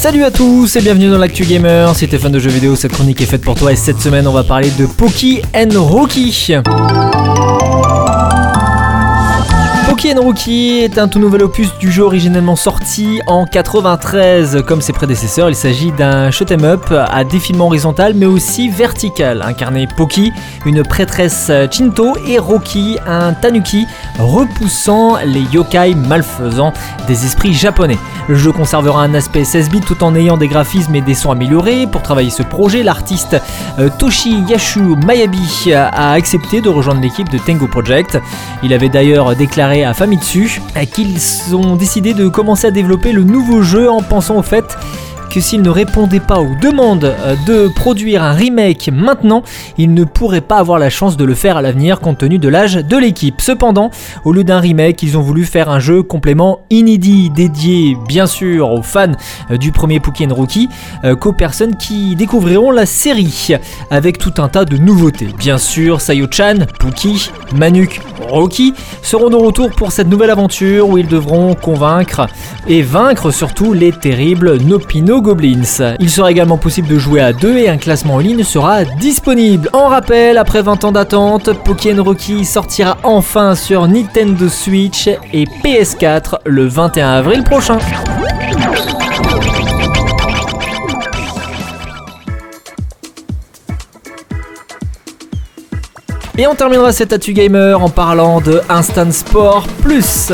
Salut à tous et bienvenue dans l'actu gamer. Si t'es fan de jeux vidéo, cette chronique est faite pour toi et cette semaine on va parler de Poki and Poki Rookie est un tout nouvel opus du jeu originellement sorti en 93. Comme ses prédécesseurs, il s'agit d'un shoot'em up à défilement horizontal mais aussi vertical. Incarné Poki, une prêtresse Chinto et Roki, un tanuki repoussant les yokai malfaisants des esprits japonais. Le jeu conservera un aspect 16 bits tout en ayant des graphismes et des sons améliorés. Pour travailler ce projet, l'artiste euh, Toshi Yashu Mayabi a accepté de rejoindre l'équipe de Tengo Project. Il avait d'ailleurs déclaré à Famitsu qu'ils ont décidé de commencer à développer le nouveau jeu en pensant au fait que s'il ne répondait pas aux demandes euh, de produire un remake maintenant, il ne pourrait pas avoir la chance de le faire à l'avenir compte tenu de l'âge de l'équipe. Cependant, au lieu d'un remake, ils ont voulu faire un jeu complément inédit, dédié bien sûr aux fans euh, du premier Pokémon Rookie, euh, qu'aux personnes qui découvriront la série, avec tout un tas de nouveautés. Bien sûr, Sayo-chan, Pookie, Manuk, Rocky seront de retour pour cette nouvelle aventure où ils devront convaincre et vaincre surtout les terribles Nopino Goblins. Il sera également possible de jouer à deux et un classement en ligne sera disponible. En rappel, après 20 ans d'attente, Pokémon Rocky sortira enfin sur Nintendo Switch et PS4 le 21 avril prochain. Et on terminera cet Atu Gamer en parlant de Instant Sport Plus.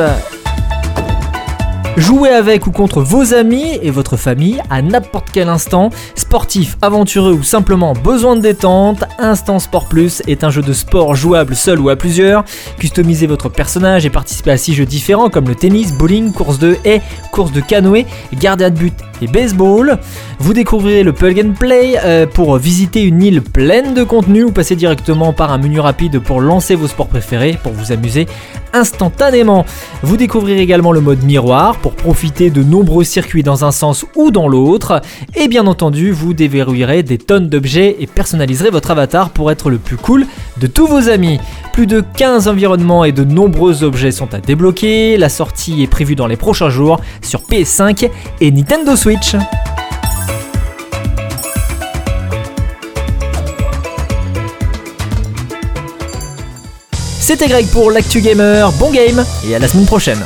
Jouez avec ou contre vos amis et votre famille à n'importe quel instant, sportif, aventureux ou simplement besoin de détente, Instant Sport Plus est un jeu de sport jouable seul ou à plusieurs. Customisez votre personnage et participez à 6 jeux différents comme le tennis, bowling, course de haie, course de canoë, gardien de but et baseball. Vous découvrirez le plug and play euh, pour visiter une île pleine de contenu ou passer directement par un menu rapide pour lancer vos sports préférés pour vous amuser instantanément. Vous découvrirez également le mode miroir pour profiter de nombreux circuits dans un sens ou dans l'autre. Et bien entendu, vous déverrouillerez des tonnes d'objets et personnaliserez votre avatar pour être le plus cool de tous vos amis. Plus de 15 environnements et de nombreux objets sont à débloquer. La sortie est prévue dans les prochains jours sur PS5 et Nintendo Switch. C'était Greg pour l'actu gamer, bon game et à la semaine prochaine.